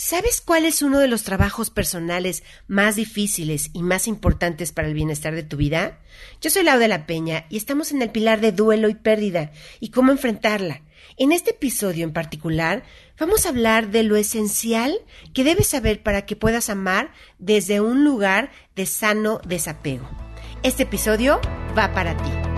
¿Sabes cuál es uno de los trabajos personales más difíciles y más importantes para el bienestar de tu vida? Yo soy Laura de la Peña y estamos en el pilar de duelo y pérdida y cómo enfrentarla. En este episodio en particular vamos a hablar de lo esencial que debes saber para que puedas amar desde un lugar de sano desapego. Este episodio va para ti.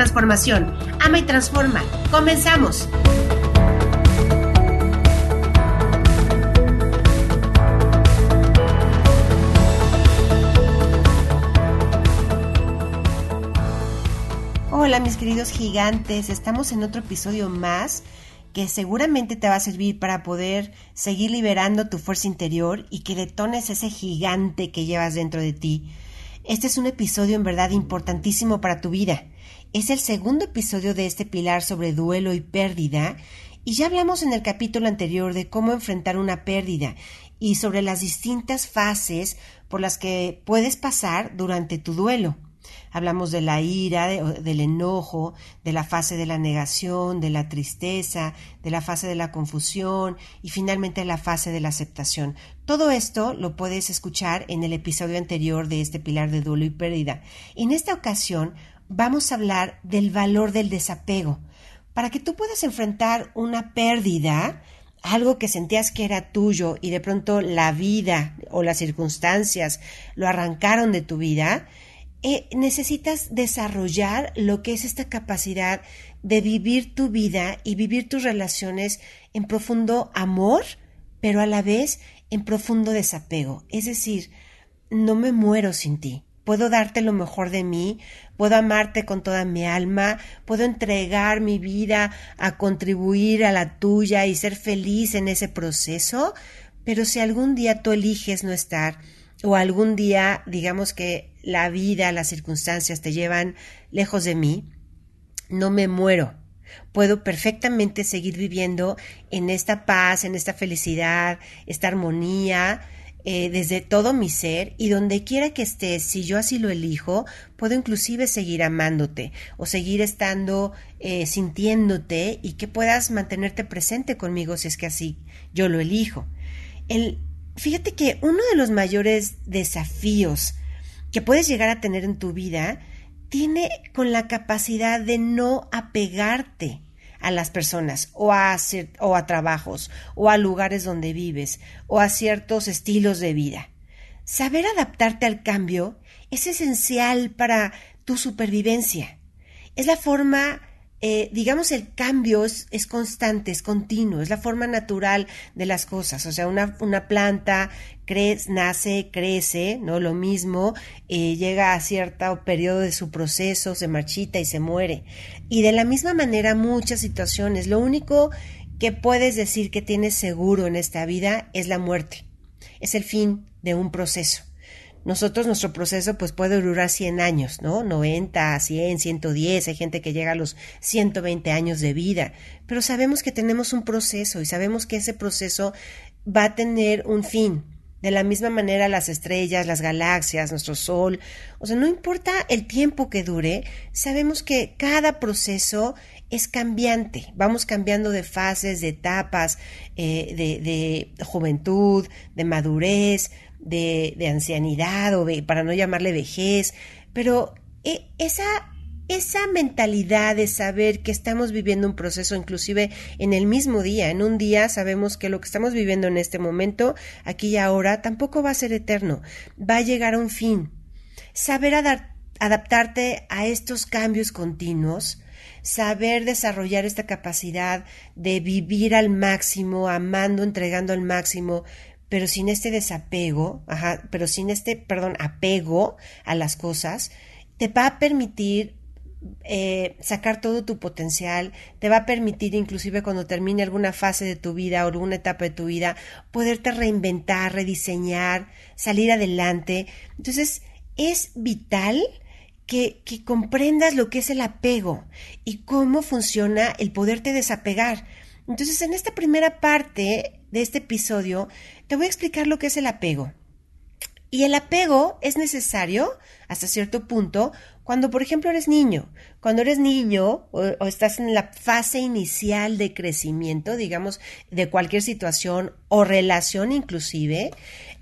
Ama y transforma. Comenzamos. Hola mis queridos gigantes, estamos en otro episodio más que seguramente te va a servir para poder seguir liberando tu fuerza interior y que detones ese gigante que llevas dentro de ti. Este es un episodio en verdad importantísimo para tu vida. Es el segundo episodio de este pilar sobre duelo y pérdida y ya hablamos en el capítulo anterior de cómo enfrentar una pérdida y sobre las distintas fases por las que puedes pasar durante tu duelo. Hablamos de la ira, del enojo, de la fase de la negación, de la tristeza, de la fase de la confusión y finalmente la fase de la aceptación. Todo esto lo puedes escuchar en el episodio anterior de este pilar de duelo y pérdida. En esta ocasión vamos a hablar del valor del desapego. Para que tú puedas enfrentar una pérdida, algo que sentías que era tuyo y de pronto la vida o las circunstancias lo arrancaron de tu vida, eh, necesitas desarrollar lo que es esta capacidad de vivir tu vida y vivir tus relaciones en profundo amor, pero a la vez en profundo desapego. Es decir, no me muero sin ti. Puedo darte lo mejor de mí, puedo amarte con toda mi alma, puedo entregar mi vida a contribuir a la tuya y ser feliz en ese proceso, pero si algún día tú eliges no estar, o algún día digamos que la vida, las circunstancias te llevan lejos de mí, no me muero. Puedo perfectamente seguir viviendo en esta paz, en esta felicidad, esta armonía, eh, desde todo mi ser y donde quiera que estés, si yo así lo elijo, puedo inclusive seguir amándote o seguir estando eh, sintiéndote y que puedas mantenerte presente conmigo si es que así yo lo elijo. El, fíjate que uno de los mayores desafíos que puedes llegar a tener en tu vida tiene con la capacidad de no apegarte a las personas o a, o a trabajos o a lugares donde vives o a ciertos estilos de vida. Saber adaptarte al cambio es esencial para tu supervivencia. Es la forma eh, digamos, el cambio es, constante, es continuo, es la forma natural de las cosas. O sea, una, una planta crece, nace, crece, ¿no? Lo mismo, eh, llega a cierto periodo de su proceso, se marchita y se muere. Y de la misma manera, muchas situaciones. Lo único que puedes decir que tienes seguro en esta vida es la muerte. Es el fin de un proceso. Nosotros, nuestro proceso, pues puede durar 100 años, ¿no? 90, 100, 110, hay gente que llega a los 120 años de vida, pero sabemos que tenemos un proceso y sabemos que ese proceso va a tener un fin. De la misma manera las estrellas, las galaxias, nuestro sol, o sea, no importa el tiempo que dure, sabemos que cada proceso es cambiante, vamos cambiando de fases, de etapas, eh, de, de juventud, de madurez, de, de ancianidad o para no llamarle vejez, pero eh, esa esa mentalidad de saber que estamos viviendo un proceso inclusive en el mismo día, en un día sabemos que lo que estamos viviendo en este momento, aquí y ahora, tampoco va a ser eterno, va a llegar a un fin. Saber adaptarte a estos cambios continuos, saber desarrollar esta capacidad de vivir al máximo, amando, entregando al máximo, pero sin este desapego, ajá, pero sin este, perdón, apego a las cosas, te va a permitir eh, sacar todo tu potencial, te va a permitir inclusive cuando termine alguna fase de tu vida o alguna etapa de tu vida, poderte reinventar, rediseñar, salir adelante. Entonces, es vital que, que comprendas lo que es el apego y cómo funciona el poderte desapegar. Entonces, en esta primera parte de este episodio, te voy a explicar lo que es el apego. Y el apego es necesario hasta cierto punto cuando, por ejemplo, eres niño. Cuando eres niño o, estás en la fase inicial de crecimiento, digamos, de cualquier situación o relación inclusive,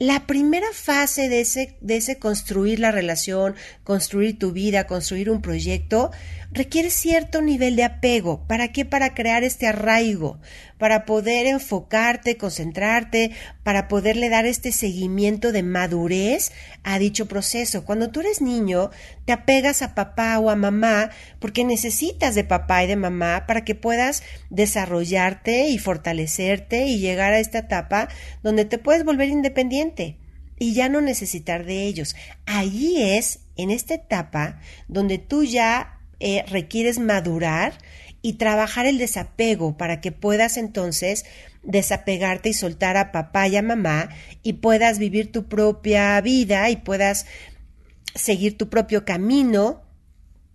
la primera fase de ese, de ese construir la relación, construir tu vida, construir un proyecto, requiere cierto nivel de apego. ¿Para qué? Para crear este arraigo, para poder enfocarte, concentrarte, para poderle dar este seguimiento de madurez a dicho proceso. Cuando tú eres niño, te apegas a papá o a mamá porque necesitas de papá y de mamá para que puedas desarrollarte y fortalecerte y llegar a esta etapa donde te puedes volver independiente y ya no necesitar de ellos. Allí es, en esta etapa, donde tú ya eh, requieres madurar y trabajar el desapego para que puedas entonces desapegarte y soltar a papá y a mamá y puedas vivir tu propia vida y puedas seguir tu propio camino.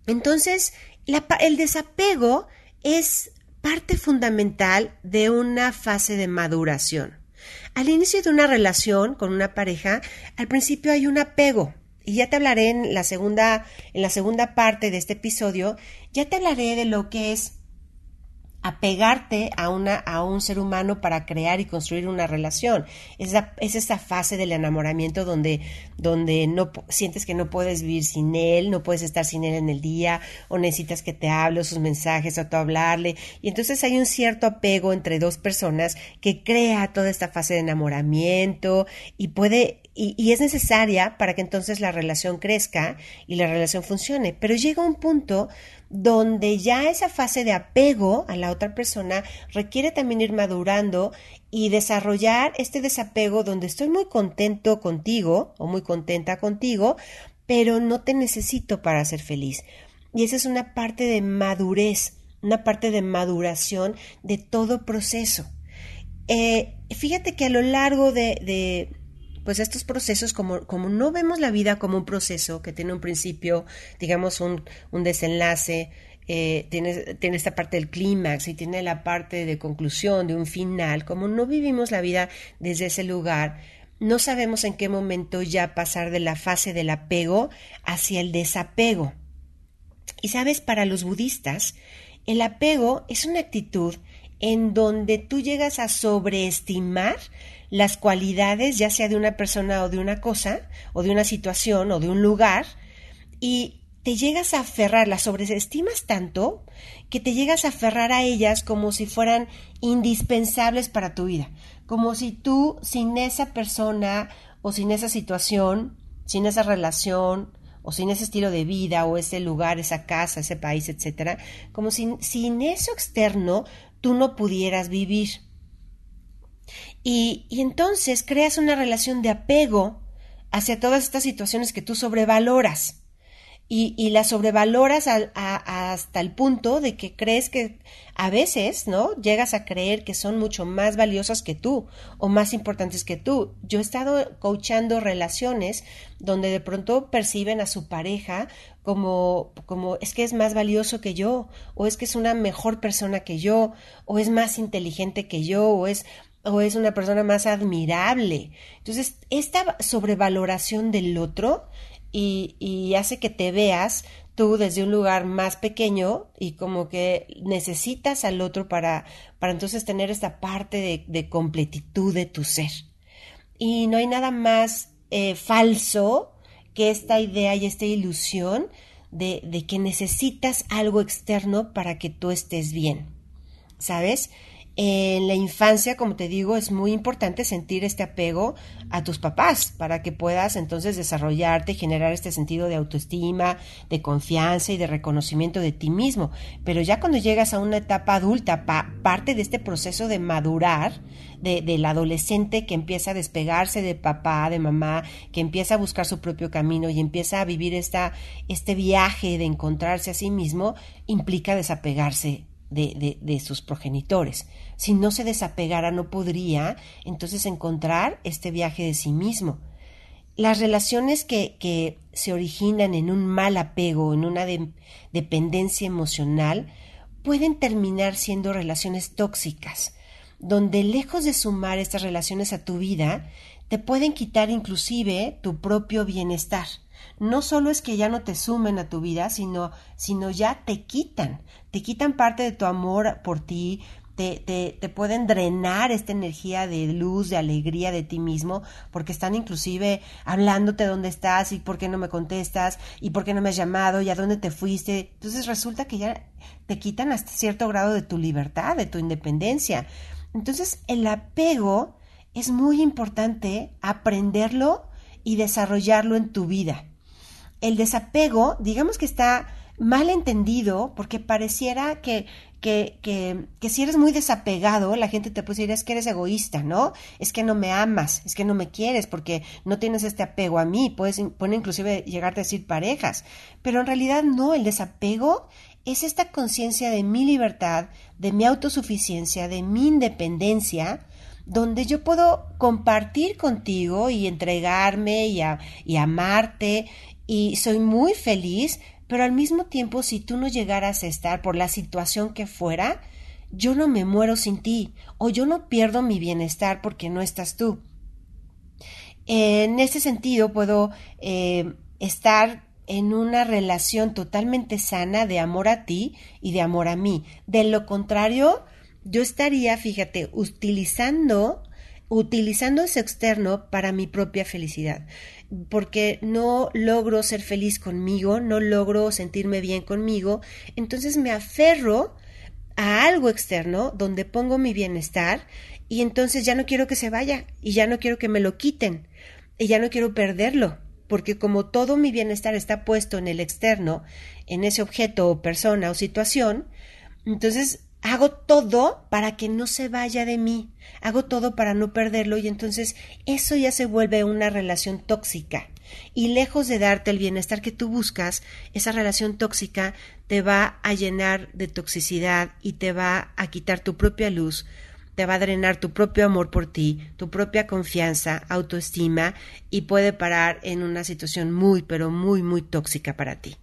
Entonces, el desapego es parte fundamental de una fase de maduración. Al inicio de una relación con una pareja, al principio hay un apego, y ya te hablaré en la segunda, en la segunda parte de este episodio, ya te hablaré de lo que es apegarte a, una, a un ser humano para crear y construir una relación. Es, es esa fase del enamoramiento donde, donde no sientes que no puedes vivir sin él, no puedes estar sin él en el día, o necesitas que te hable sus mensajes, o tú hablarle. Y entonces hay un cierto apego entre dos personas que crea toda esta fase de enamoramiento y puede y, es necesaria para que entonces la relación crezca y la relación funcione. Pero llega un punto donde ya esa fase de apego a la otra persona requiere también ir madurando y desarrollar este desapego donde estoy muy contento contigo o muy contenta contigo, pero no te necesito para ser feliz. Y esa es una parte de madurez, una parte de maduración de todo proceso. Eh, fíjate que a lo largo de pues estos procesos, como, como no vemos la vida como un proceso que tiene un principio, digamos, un, un desenlace, eh, tiene, tiene esta parte del clímax y tiene la parte de conclusión, de un final, como no vivimos la vida desde ese lugar, no sabemos en qué momento ya pasar de la fase del apego hacia el desapego. Y sabes, para los budistas, el apego es una actitud en donde tú llegas a sobreestimar las cualidades, ya sea de una persona o de una cosa, o de una situación o de un lugar, y te llegas a aferrar, las sobreestimas tanto que te llegas a aferrar a ellas como si fueran indispensables para tu vida, como si tú sin esa persona o sin esa situación, sin esa relación o sin ese estilo de vida o ese lugar, esa casa, ese país, etcétera, como si sin eso externo tú no pudieras vivir. Y, entonces creas una relación de apego hacia todas estas situaciones que tú sobrevaloras. Y, y las sobrevaloras hasta el punto de que crees que a veces, ¿no? Llegas a creer que son mucho más valiosas que tú o más importantes que tú. Yo he estado coachando relaciones donde de pronto perciben a su pareja como, como es que es más valioso que yo, o es que es una mejor persona que yo, o es más inteligente que yo, o es o es una persona más admirable. Entonces, esta sobrevaloración del otro y, hace que te veas tú desde un lugar más pequeño y como que necesitas al otro para, para entonces tener esta parte de, de completitud de tu ser. Y no hay nada más eh, falso que esta idea y esta ilusión de, de que necesitas algo externo para que tú estés bien. ¿Sabes? En la infancia, como te digo, es muy importante sentir este apego a tus papás para que puedas entonces desarrollarte y generar este sentido de autoestima, de confianza y de reconocimiento de ti mismo. Pero ya cuando llegas a una etapa adulta, parte de este proceso de madurar, de, del adolescente que empieza a despegarse de papá, de mamá, que empieza a buscar su propio camino y empieza a vivir esta, este viaje de encontrarse a sí mismo, implica desapegarse de, sus progenitores. Si no se desapegara, no podría entonces encontrar este viaje de sí mismo. Las relaciones que, que se originan en un mal apego, en una dependencia emocional, pueden terminar siendo relaciones tóxicas, donde lejos de sumar estas relaciones a tu vida, te pueden quitar inclusive tu propio bienestar no solo es que ya no te sumen a tu vida, sino, sino ya te quitan, te quitan parte de tu amor por ti, te, te, te, pueden drenar esta energía de luz, de alegría de ti mismo, porque están inclusive hablándote dónde estás y por qué no me contestas y por qué no me has llamado y a dónde te fuiste. Entonces resulta que ya te quitan hasta cierto grado de tu libertad, de tu independencia. Entonces el apego es muy importante aprenderlo y desarrollarlo en tu vida el desapego, digamos que está mal entendido porque pareciera que, que, que, si eres muy desapegado, la gente te puede decir es que eres egoísta, ¿no? Es que no me amas, es que no me quieres porque no tienes este apego a mí, puedes puede inclusive llegarte a decir parejas, pero en realidad no, el desapego es esta conciencia de mi libertad, de mi autosuficiencia, de mi independencia, donde yo puedo compartir contigo y entregarme y, y amarte y soy muy feliz, pero al mismo tiempo si tú no llegaras a estar por la situación que fuera, yo no me muero sin ti o yo no pierdo mi bienestar porque no estás tú. En ese sentido puedo eh, estar en una relación totalmente sana de amor a ti y de amor a mí. De lo contrario, yo estaría, fíjate, utilizando utilizando ese externo para mi propia felicidad porque no logro ser feliz conmigo, no logro sentirme bien conmigo, entonces me aferro a algo externo donde pongo mi bienestar y entonces ya no quiero que se vaya y ya no quiero que me lo quiten y ya no quiero perderlo, porque como todo mi bienestar está puesto en el externo, en ese objeto o persona o situación, entonces hago todo para que no se vaya de mí, hago todo para no perderlo y entonces eso ya se vuelve una relación tóxica. Y lejos de darte el bienestar que tú buscas, esa relación tóxica te va a llenar de toxicidad y te va a quitar tu propia luz, te va a drenar tu propio amor por ti, tu propia confianza, autoestima y puede parar en una situación muy, pero muy, muy tóxica para ti.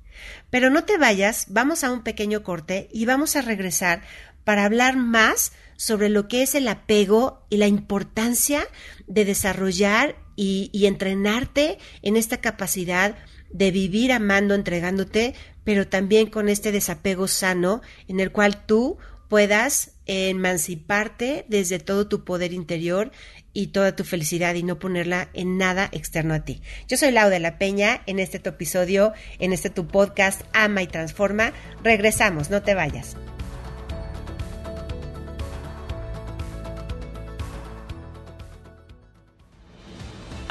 Pero no te vayas, vamos a un pequeño corte y vamos a regresar para hablar más sobre lo que es el apego y la importancia de desarrollar y, entrenarte en esta capacidad de vivir amando, entregándote, pero también con este desapego sano en el cual tú puedas emanciparte desde todo tu poder interior y toda tu felicidad y no ponerla en nada externo a ti. Yo soy Lau de la Peña en este tu episodio, en este tu podcast Ama y Transforma. Regresamos, no te vayas.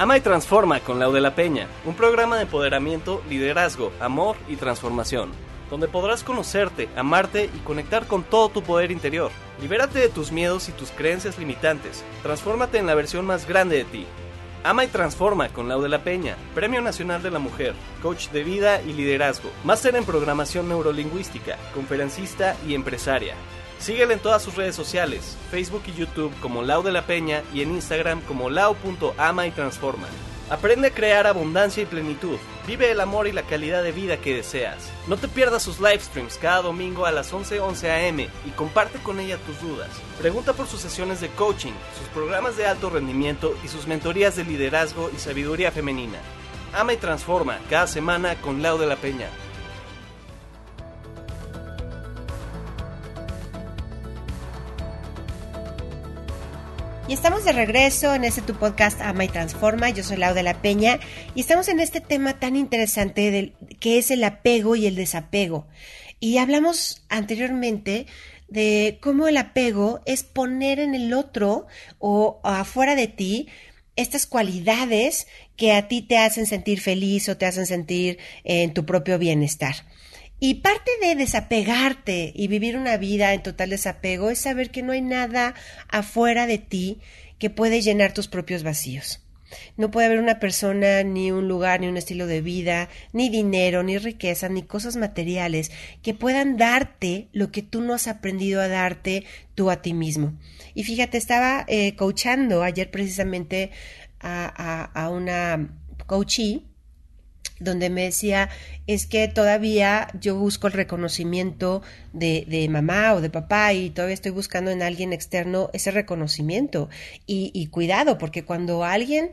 Ama y Transforma con Lau de la Peña, un programa de empoderamiento, liderazgo, amor y transformación, donde podrás conocerte, amarte y conectar con todo tu poder interior. Libérate de tus miedos y tus creencias limitantes, transfórmate en la versión más grande de ti. Ama y Transforma con Lau de la Peña, Premio Nacional de la Mujer, Coach de Vida y Liderazgo, Máster en Programación Neurolingüística, Conferencista y Empresaria. Síguela en todas sus redes sociales, Facebook y YouTube como Lau de la Peña y en Instagram como lau.ama y transforma. Aprende a crear abundancia y plenitud. Vive el amor y la calidad de vida que deseas. No te pierdas sus live streams cada domingo a las 11:11 11 am y comparte con ella tus dudas. Pregunta por sus sesiones de coaching, sus programas de alto rendimiento y sus mentorías de liderazgo y sabiduría femenina. Ama y transforma cada semana con Lau de la Peña. Y estamos de regreso en este tu podcast Ama y Transforma. Yo soy Lau de la Peña y estamos en este tema tan interesante del, que es el apego y el desapego. Y hablamos anteriormente de cómo el apego es poner en el otro o afuera de ti estas cualidades que a ti te hacen sentir feliz o te hacen sentir en tu propio bienestar. Y parte de desapegarte y vivir una vida en total desapego es saber que no hay nada afuera de ti que puede llenar tus propios vacíos. No puede haber una persona, ni un lugar, ni un estilo de vida, ni dinero, ni riqueza, ni cosas materiales que puedan darte lo que tú no has aprendido a darte tú a ti mismo. Y fíjate, estaba eh, coachando ayer precisamente a, a, a una coachee donde me decía, es que todavía yo busco el reconocimiento de, de, mamá o de papá y todavía estoy buscando en alguien externo ese reconocimiento. Y, y cuidado, porque cuando alguien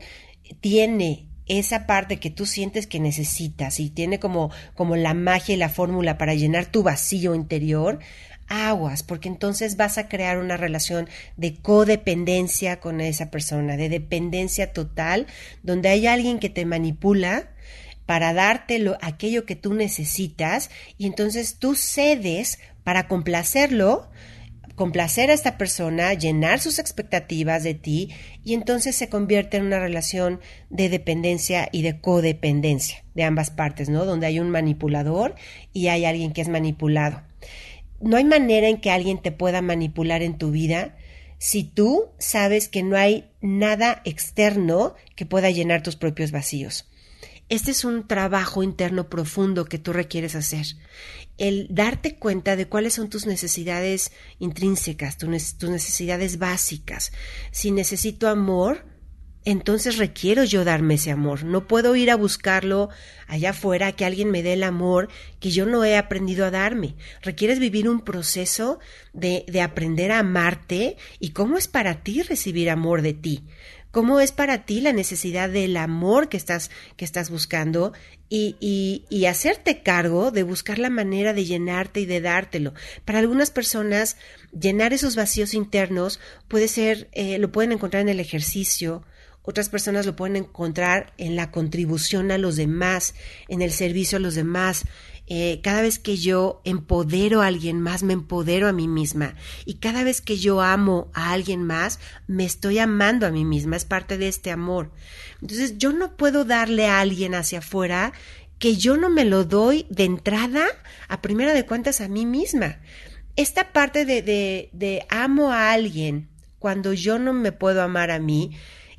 tiene esa parte que tú sientes que necesitas y tiene como, como la magia y la fórmula para llenar tu vacío interior, aguas, porque entonces vas a crear una relación de codependencia con esa persona, de dependencia total, donde hay alguien que te manipula, para darte aquello que tú necesitas y entonces tú cedes para complacerlo, complacer a esta persona, llenar sus expectativas de ti y entonces se convierte en una relación de dependencia y de codependencia de ambas partes, ¿no? Donde hay un manipulador y hay alguien que es manipulado. No hay manera en que alguien te pueda manipular en tu vida si tú sabes que no hay nada externo que pueda llenar tus propios vacíos. Este es un trabajo interno profundo que tú requieres hacer. El darte cuenta de cuáles son tus necesidades intrínsecas, tus necesidades básicas. Si necesito amor, entonces requiero yo darme ese amor. No puedo ir a buscarlo allá afuera, que alguien me dé el amor que yo no he aprendido a darme. Requieres vivir un proceso de, de aprender a amarte y cómo es para ti recibir amor de ti cómo es para ti la necesidad del amor que estás, que estás buscando y, y, y, hacerte cargo de buscar la manera de llenarte y de dártelo. Para algunas personas, llenar esos vacíos internos puede ser, eh, lo pueden encontrar en el ejercicio, otras personas lo pueden encontrar en la contribución a los demás, en el servicio a los demás, eh, cada vez que yo empodero a alguien más, me empodero a mí misma. Y cada vez que yo amo a alguien más, me estoy amando a mí misma. Es parte de este amor. Entonces, yo no puedo darle a alguien hacia afuera que yo no me lo doy de entrada, a primera de cuentas, a mí misma. Esta parte de, de, de amo a alguien cuando yo no me puedo amar a mí,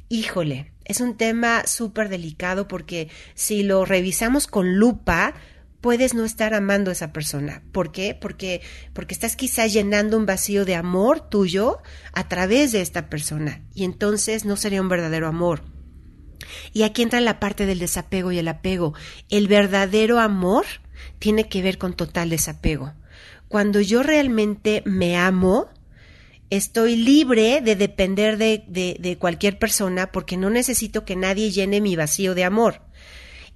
híjole, es un tema súper delicado porque si lo revisamos con lupa, puedes no estar amando a esa persona. ¿Por qué? Porque, porque estás quizás llenando un vacío de amor tuyo a través de esta persona y entonces no sería un verdadero amor. Y aquí entra la parte del desapego y el apego. El verdadero amor tiene que ver con total desapego. Cuando yo realmente me amo, estoy libre de depender de, de, de cualquier persona porque no necesito que nadie llene mi vacío de amor.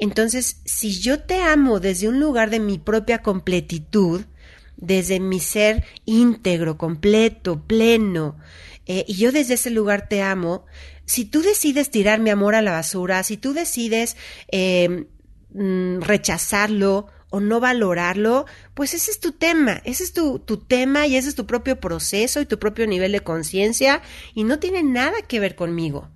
Entonces, si yo te amo desde un lugar de mi propia completitud, desde mi ser íntegro, completo, pleno, eh, y yo desde ese lugar te amo, si tú decides tirar mi amor a la basura, si tú decides eh, mm, rechazarlo o no valorarlo, pues ese es tu tema, ese es tu, tu tema y ese es tu propio proceso y tu propio nivel de conciencia y no tiene nada que ver conmigo.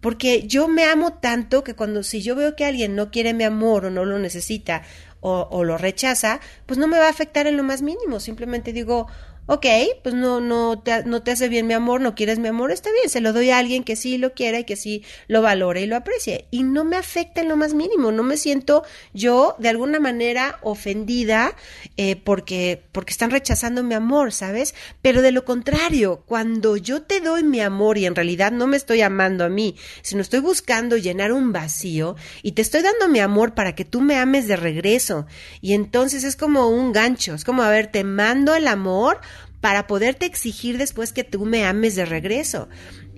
Porque yo me amo tanto que cuando si yo veo que alguien no quiere mi amor o no lo necesita o, o lo rechaza, pues no me va a afectar en lo más mínimo. Simplemente digo, ok, pues no, no, te, no te hace bien mi amor, no quieres mi amor, está bien, se lo doy a alguien que sí lo quiera y que sí lo valore y lo aprecie. Y no me afecta en lo más mínimo, no me siento yo de alguna manera ofendida eh, porque, porque están rechazando mi amor, ¿sabes? Pero de lo contrario, cuando yo te doy mi amor y en realidad no me estoy amando a mí, sino estoy buscando llenar un vacío y te estoy dando mi amor para que tú me ames de regreso. Y entonces es como un gancho, es como, a ver, te mando el amor para poderte exigir después que tú me ames de regreso.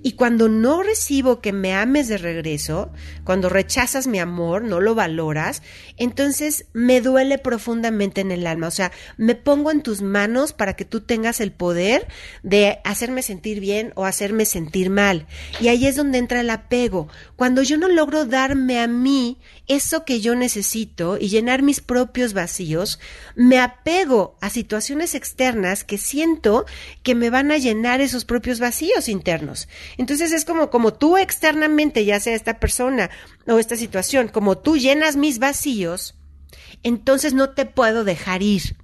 Y cuando no recibo que me ames de regreso, cuando rechazas mi amor, no lo valoras, entonces me duele profundamente en el alma. O sea, me pongo en tus manos para que tú tengas el poder de hacerme sentir bien o hacerme sentir mal. Y ahí es donde entra el apego. Cuando yo no logro darme a mí eso que yo necesito y llenar mis propios vacíos, me apego a situaciones externas que siento que me van a llenar esos propios vacíos internos. Entonces es como, como tú externamente, ya sea esta persona o esta situación, como tú llenas mis vacíos, entonces no te puedo dejar ir.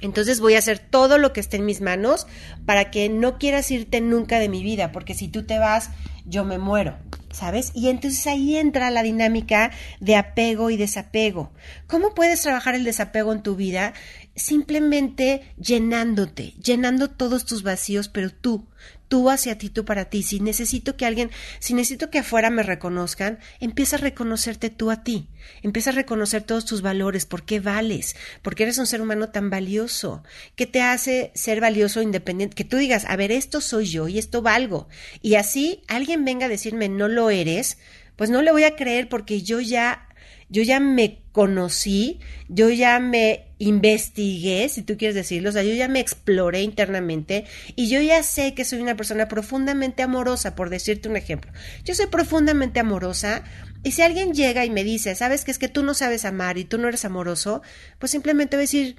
Entonces voy a hacer todo lo que esté en mis manos para que no quieras irte nunca de mi vida, porque si tú te vas, yo me muero. ¿sabes? Y entonces ahí entra la dinámica de apego y desapego. ¿Cómo puedes trabajar el desapego en tu vida? Simplemente llenándote, llenando todos tus vacíos, pero tú, tú hacia ti, tú para ti. Si necesito que alguien, si necesito que afuera me reconozcan, empieza a reconocerte tú a ti. Empieza a reconocer todos tus valores, por qué vales, porque eres un ser humano tan valioso, ¿Qué te hace ser valioso independiente, que tú digas, a ver, esto soy yo y esto valgo. Y así alguien venga a decirme no lo eres, pues no le voy a creer porque yo ya yo ya me conocí, yo ya me investigué, si tú quieres decirlo, o sea, yo ya me exploré internamente y yo ya sé que soy una persona profundamente amorosa, por decirte un ejemplo. Yo soy profundamente amorosa y si alguien llega y me dice, sabes que es que tú no sabes amar y tú no eres amoroso, pues simplemente voy a decir,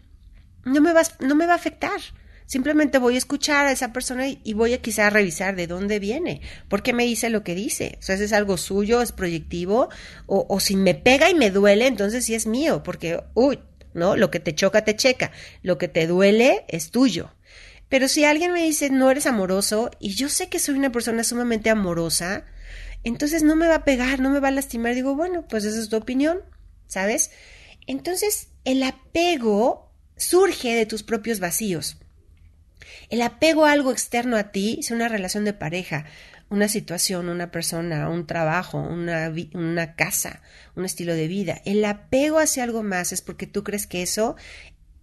no me, vas, no me va a afectar. Simplemente voy a escuchar a esa persona y, voy a quizá revisar de dónde viene, por qué me dice lo que dice. O sea, es algo suyo, es proyectivo, o, o si me pega y me duele, entonces sí es mío, porque, uy, ¿no? Lo que te choca, te checa. Lo que te duele es tuyo. Pero si alguien me dice no eres amoroso y yo sé que soy una persona sumamente amorosa, entonces no me va a pegar, no me va a lastimar. Digo, bueno, pues esa es tu opinión, ¿sabes? Entonces el apego surge de tus propios vacíos. El apego a algo externo a ti es una relación de pareja, una situación, una persona, un trabajo, una, una casa, un estilo de vida. El apego hacia algo más es porque tú crees que eso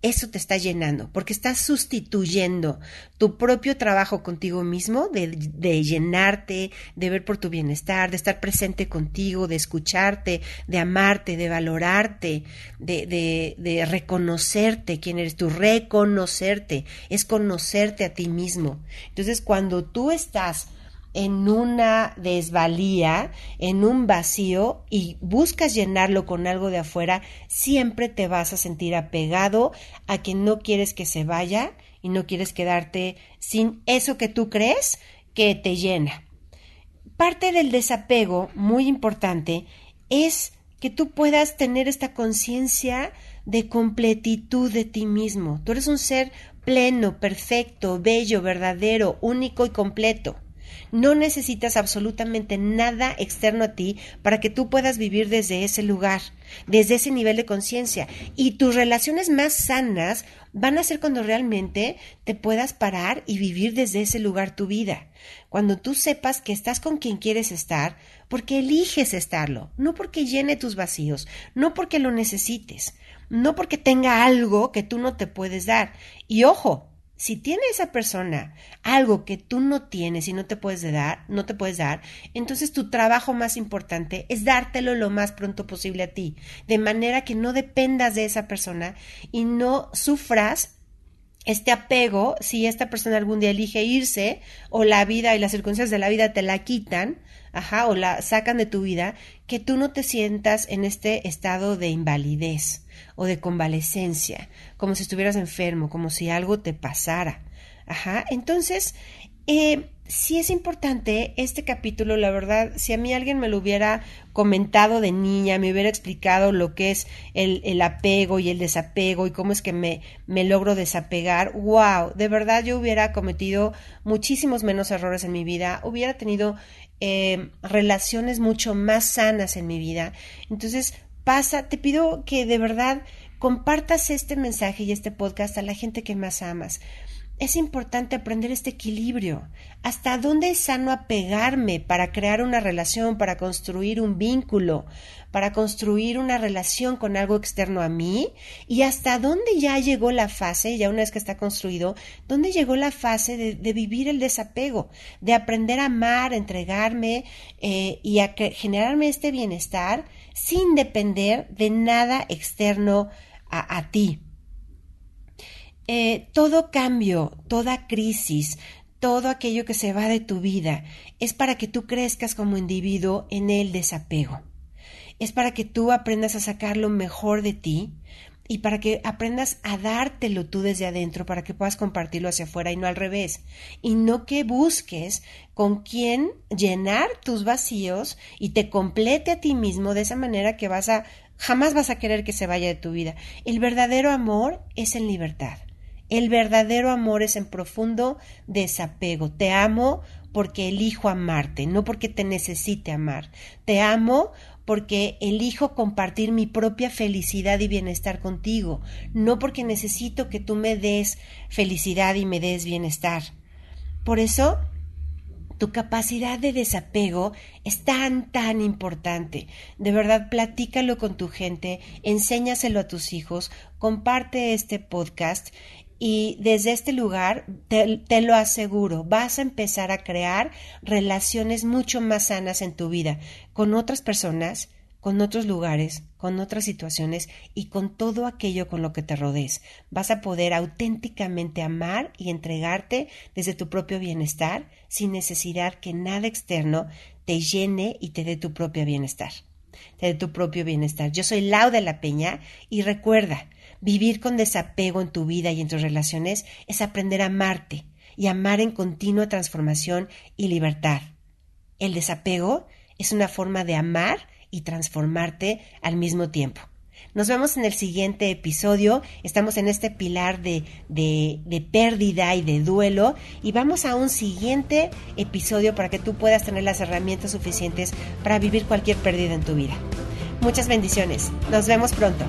eso te está llenando, porque estás sustituyendo tu propio trabajo contigo mismo, de, de, llenarte, de ver por tu bienestar, de estar presente contigo, de escucharte, de amarte, de valorarte, de, de, de reconocerte quién eres tú, reconocerte, es conocerte a ti mismo. Entonces, cuando tú estás en una desvalía, en un vacío y buscas llenarlo con algo de afuera, siempre te vas a sentir apegado a quien no quieres que se vaya y no quieres quedarte sin eso que tú crees que te llena. Parte del desapego, muy importante, es que tú puedas tener esta conciencia de completitud de ti mismo. Tú eres un ser pleno, perfecto, bello, verdadero, único y completo. No necesitas absolutamente nada externo a ti para que tú puedas vivir desde ese lugar, desde ese nivel de conciencia. Y tus relaciones más sanas van a ser cuando realmente te puedas parar y vivir desde ese lugar tu vida. Cuando tú sepas que estás con quien quieres estar, porque eliges estarlo, no porque llene tus vacíos, no porque lo necesites, no porque tenga algo que tú no te puedes dar. Y ojo, si tiene esa persona algo que tú no tienes y no te puedes dar, no te puedes dar, entonces tu trabajo más importante es dártelo lo más pronto posible a ti, de manera que no dependas de esa persona y no sufras este apego si esta persona algún día elige irse o la vida y las circunstancias de la vida te la quitan, ajá, o la sacan de tu vida, que tú no te sientas en este estado de invalidez o de convalecencia, como si estuvieras enfermo, como si algo te pasara. Ajá, entonces, eh, sí es importante este capítulo, la verdad, si a mí alguien me lo hubiera comentado de niña, me hubiera explicado lo que es el, el apego y el desapego y cómo es que me, me logro desapegar, wow, de verdad yo hubiera cometido muchísimos menos errores en mi vida, hubiera tenido eh, relaciones mucho más sanas en mi vida. Entonces, pasa, te pido que de verdad compartas este mensaje y este podcast a la gente que más amas. Es importante aprender este equilibrio. ¿Hasta dónde es sano apegarme para crear una relación, para construir un vínculo, para construir una relación con algo externo a mí y hasta dónde ya llegó la fase, ya una vez que está construido, dónde llegó la fase de, vivir el desapego, de aprender a amar, a entregarme eh, y a generarme este bienestar sin depender de nada externo a, ti. Eh, todo cambio, toda crisis, todo aquello que se va de tu vida es para que tú crezcas como individuo en el desapego. Es para que tú aprendas a sacar lo mejor de ti y para que aprendas a dártelo tú desde adentro para que puedas compartirlo hacia afuera y no al revés. Y no que busques con quién llenar tus vacíos y te complete a ti mismo de esa manera que vas a jamás vas a querer que se vaya de tu vida. El verdadero amor es en libertad. El verdadero amor es en profundo desapego. Te amo porque elijo amarte, no porque te necesite amar. Te amo porque elijo compartir mi propia felicidad y bienestar contigo, no porque necesito que tú me des felicidad y me des bienestar. Por eso, tu capacidad de desapego es tan, tan importante. De verdad, platícalo con tu gente, enséñaselo a tus hijos, comparte este podcast y desde este lugar, te, lo aseguro, vas a empezar a crear relaciones mucho más sanas en tu vida, con otras personas, con otros lugares, con otras situaciones y con todo aquello con lo que te rodees. Vas a poder auténticamente amar y entregarte desde tu propio bienestar sin necesidad que nada externo te llene y te dé tu propio bienestar. Dé tu propio bienestar. Yo soy Lau de la Peña y recuerda, Vivir con desapego en tu vida y en tus relaciones es aprender a amarte y amar en continua transformación y libertad. El desapego es una forma de amar y transformarte al mismo tiempo. Nos vemos en el siguiente episodio. Estamos en este pilar de, de, pérdida y de duelo y vamos a un siguiente episodio para que tú puedas tener las herramientas suficientes para vivir cualquier pérdida en tu vida. Muchas bendiciones. Nos vemos pronto.